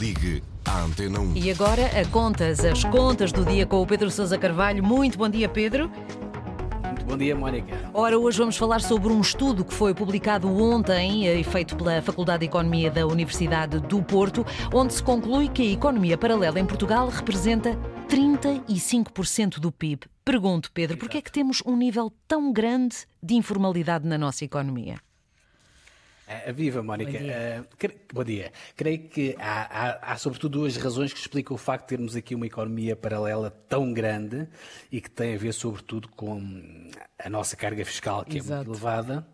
Ligue à Antena 1. E agora a contas, as contas do dia com o Pedro Sousa Carvalho. Muito bom dia, Pedro. Muito bom dia, Mónica. Ora, hoje vamos falar sobre um estudo que foi publicado ontem e feito pela Faculdade de Economia da Universidade do Porto, onde se conclui que a economia paralela em Portugal representa 35% do PIB. Pergunto, Pedro, por que é que temos um nível tão grande de informalidade na nossa economia? Uh, viva, Mónica. Bom dia. Uh, bom dia. Creio que há, há, há, sobretudo, duas razões que explicam o facto de termos aqui uma economia paralela tão grande e que tem a ver, sobretudo, com a nossa carga fiscal, que Exato. é muito elevada,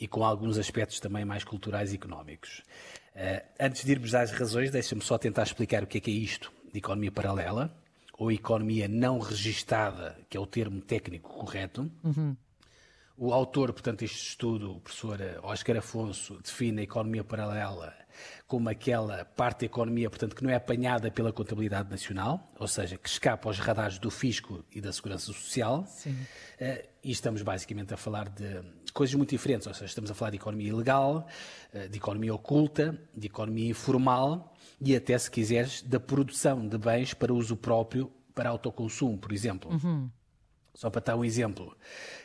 e com alguns aspectos também mais culturais e económicos. Uh, antes de irmos às razões, deixa-me só tentar explicar o que é que é isto de economia paralela, ou economia não registada, que é o termo técnico correto. Uhum. O autor, portanto, deste estudo, o professor Oscar Afonso, define a economia paralela como aquela parte da economia, portanto, que não é apanhada pela contabilidade nacional, ou seja, que escapa aos radares do fisco e da segurança social. Sim. Uh, e estamos basicamente a falar de coisas muito diferentes, ou seja, estamos a falar de economia ilegal, uh, de economia oculta, de economia informal e até, se quiseres, da produção de bens para uso próprio, para autoconsumo, por exemplo. Uhum. Só para dar um exemplo,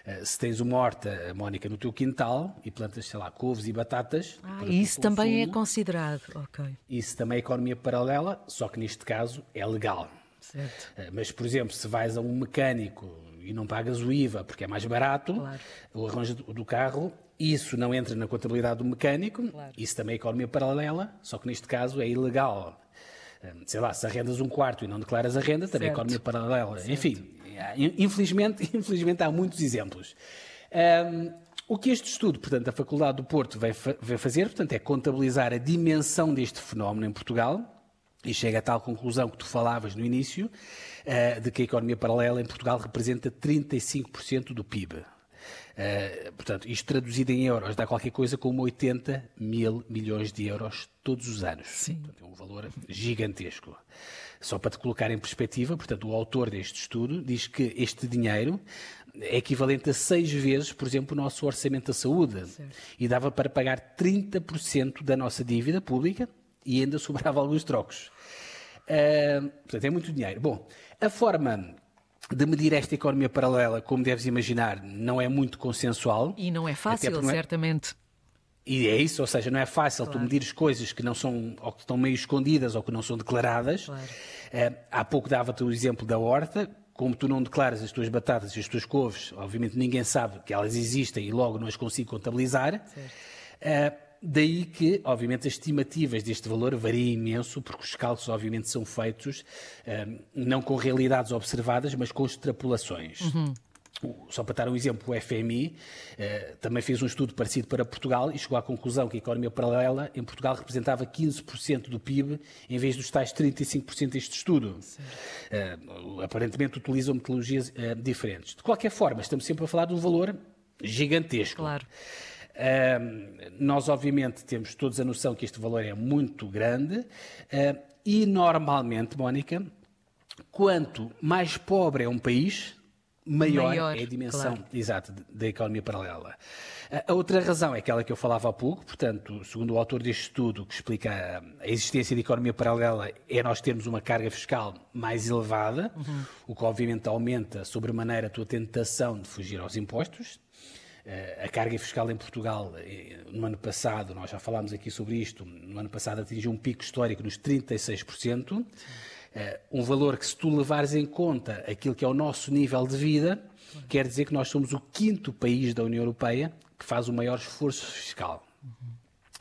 eh, se tens uma horta, Mónica, no teu quintal e plantas, sei lá, couves e batatas. Ah, isso também é considerado, ok. Isso também é economia paralela, só que neste caso é legal. Certo. Eh, mas, por exemplo, se vais a um mecânico e não pagas o IVA porque é mais barato, claro. o arranjo do carro, isso não entra na contabilidade do mecânico, claro. isso também é economia paralela, só que neste caso é ilegal. Eh, sei lá, se arrendas um quarto e não declaras a renda, também é economia paralela. Certo. Enfim, Infelizmente, infelizmente há muitos exemplos. Um, o que este estudo, portanto, da Faculdade do Porto vai, vai fazer, portanto, é contabilizar a dimensão deste fenómeno em Portugal e chega a tal conclusão que tu falavas no início, uh, de que a economia paralela em Portugal representa 35% do PIB. Uh, portanto, isto traduzido em euros dá qualquer coisa como 80 mil milhões de euros todos os anos. Sim. Portanto, é um valor gigantesco. Só para te colocar em perspectiva, portanto, o autor deste estudo diz que este dinheiro é equivalente a seis vezes, por exemplo, o nosso orçamento da saúde. Certo. E dava para pagar 30% da nossa dívida pública e ainda sobrava alguns trocos. Uh, portanto, é muito dinheiro. Bom, a forma de medir esta economia paralela, como deves imaginar, não é muito consensual. E não é fácil, é... certamente. E é isso, ou seja, não é fácil claro. tu medir as coisas que não são, ou que estão meio escondidas ou que não são declaradas. Claro. Uh, há pouco dava-te o exemplo da horta, como tu não declaras as tuas batatas e as tuas couves, obviamente ninguém sabe que elas existem e logo não as consigo contabilizar. Uh, daí que, obviamente, as estimativas deste valor variam imenso, porque os cálculos, obviamente, são feitos uh, não com realidades observadas, mas com extrapolações. Uhum só para dar um exemplo, o FMI eh, também fez um estudo parecido para Portugal e chegou à conclusão que a economia paralela em Portugal representava 15% do PIB em vez dos tais 35% deste estudo. Eh, aparentemente utilizam metodologias eh, diferentes. De qualquer forma, estamos sempre a falar de um valor gigantesco. Claro. Nós, obviamente, temos todos a noção que este valor é muito grande e, normalmente, Mónica, quanto mais pobre é um país, maior, maior é a dimensão claro. exata da economia paralela. A outra razão é aquela que eu falava há pouco, portanto, segundo o autor deste estudo, que explica a existência de economia paralela, é nós termos uma carga fiscal mais elevada, uhum. o que obviamente aumenta sobremaneira a tua tentação de fugir aos impostos. A carga fiscal em Portugal, eh, no ano passado, nós já falámos aqui sobre isto, no ano passado atingiu um pico histórico nos 36%. Sim. Uh, um valor que, se tu levares em conta aquilo que é o nosso nível de vida, quer dizer que nós somos o quinto país da União Europeia que faz o maior esforço fiscal. Uhum.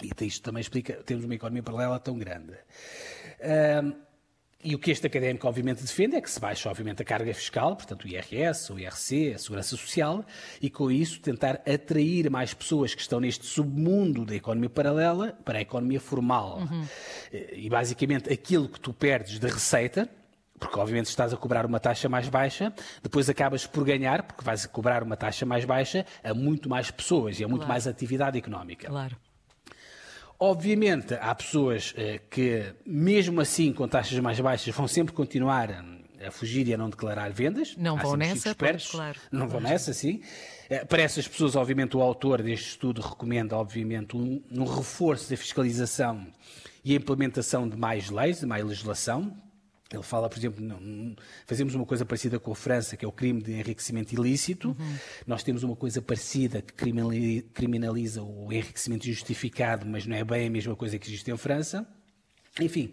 E isto também explica, temos uma economia paralela tão grande. E o que este académico, obviamente, defende é que se baixe, obviamente, a carga fiscal, portanto, o IRS, o IRC, a Segurança Social, e com isso tentar atrair mais pessoas que estão neste submundo da economia paralela para a economia formal. Uhum. E, basicamente, aquilo que tu perdes de receita, porque obviamente estás a cobrar uma taxa mais baixa, depois acabas por ganhar, porque vais cobrar uma taxa mais baixa a muito mais pessoas e a muito claro. mais atividade económica. Claro. Obviamente, há pessoas eh, que, mesmo assim, com taxas mais baixas, vão sempre continuar a fugir e a não declarar vendas. Não há vão nessa, pois, claro. Não vão nessa, sim. Eh, para essas pessoas, obviamente, o autor deste estudo recomenda, obviamente, um, um reforço da fiscalização e a implementação de mais leis, de mais legislação. Ele fala, por exemplo, não, fazemos uma coisa parecida com a França, que é o crime de enriquecimento ilícito. Uhum. Nós temos uma coisa parecida que criminaliza o enriquecimento injustificado, mas não é bem a mesma coisa que existe em França. Enfim,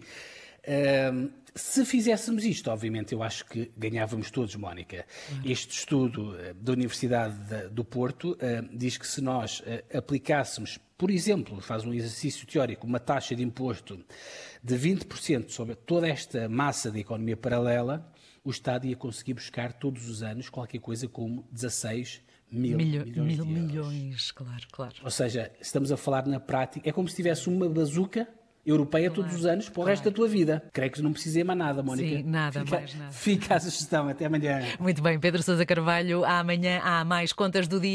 se fizéssemos isto, obviamente, eu acho que ganhávamos todos, Mónica. Este estudo eh, da Universidade do Porto uh, diz que se nós uh, aplicássemos, por exemplo, faz um exercício teórico, uma taxa de imposto de 20% sobre toda esta massa de economia paralela, o Estado ia conseguir buscar todos os anos qualquer coisa como 16 mil Milho, milhões mil milhões, claro, claro. Ou seja, estamos a falar na prática, é como se tivesse uma bazuca europeia claro, todos os anos para o resto da tua vida. Creio que não precisei mais nada, Mónica. Sim, nada, fica, mais nada. Fica a sugestão. Até amanhã. Muito bem, Pedro Sousa Carvalho. Amanhã há mais contas do dia.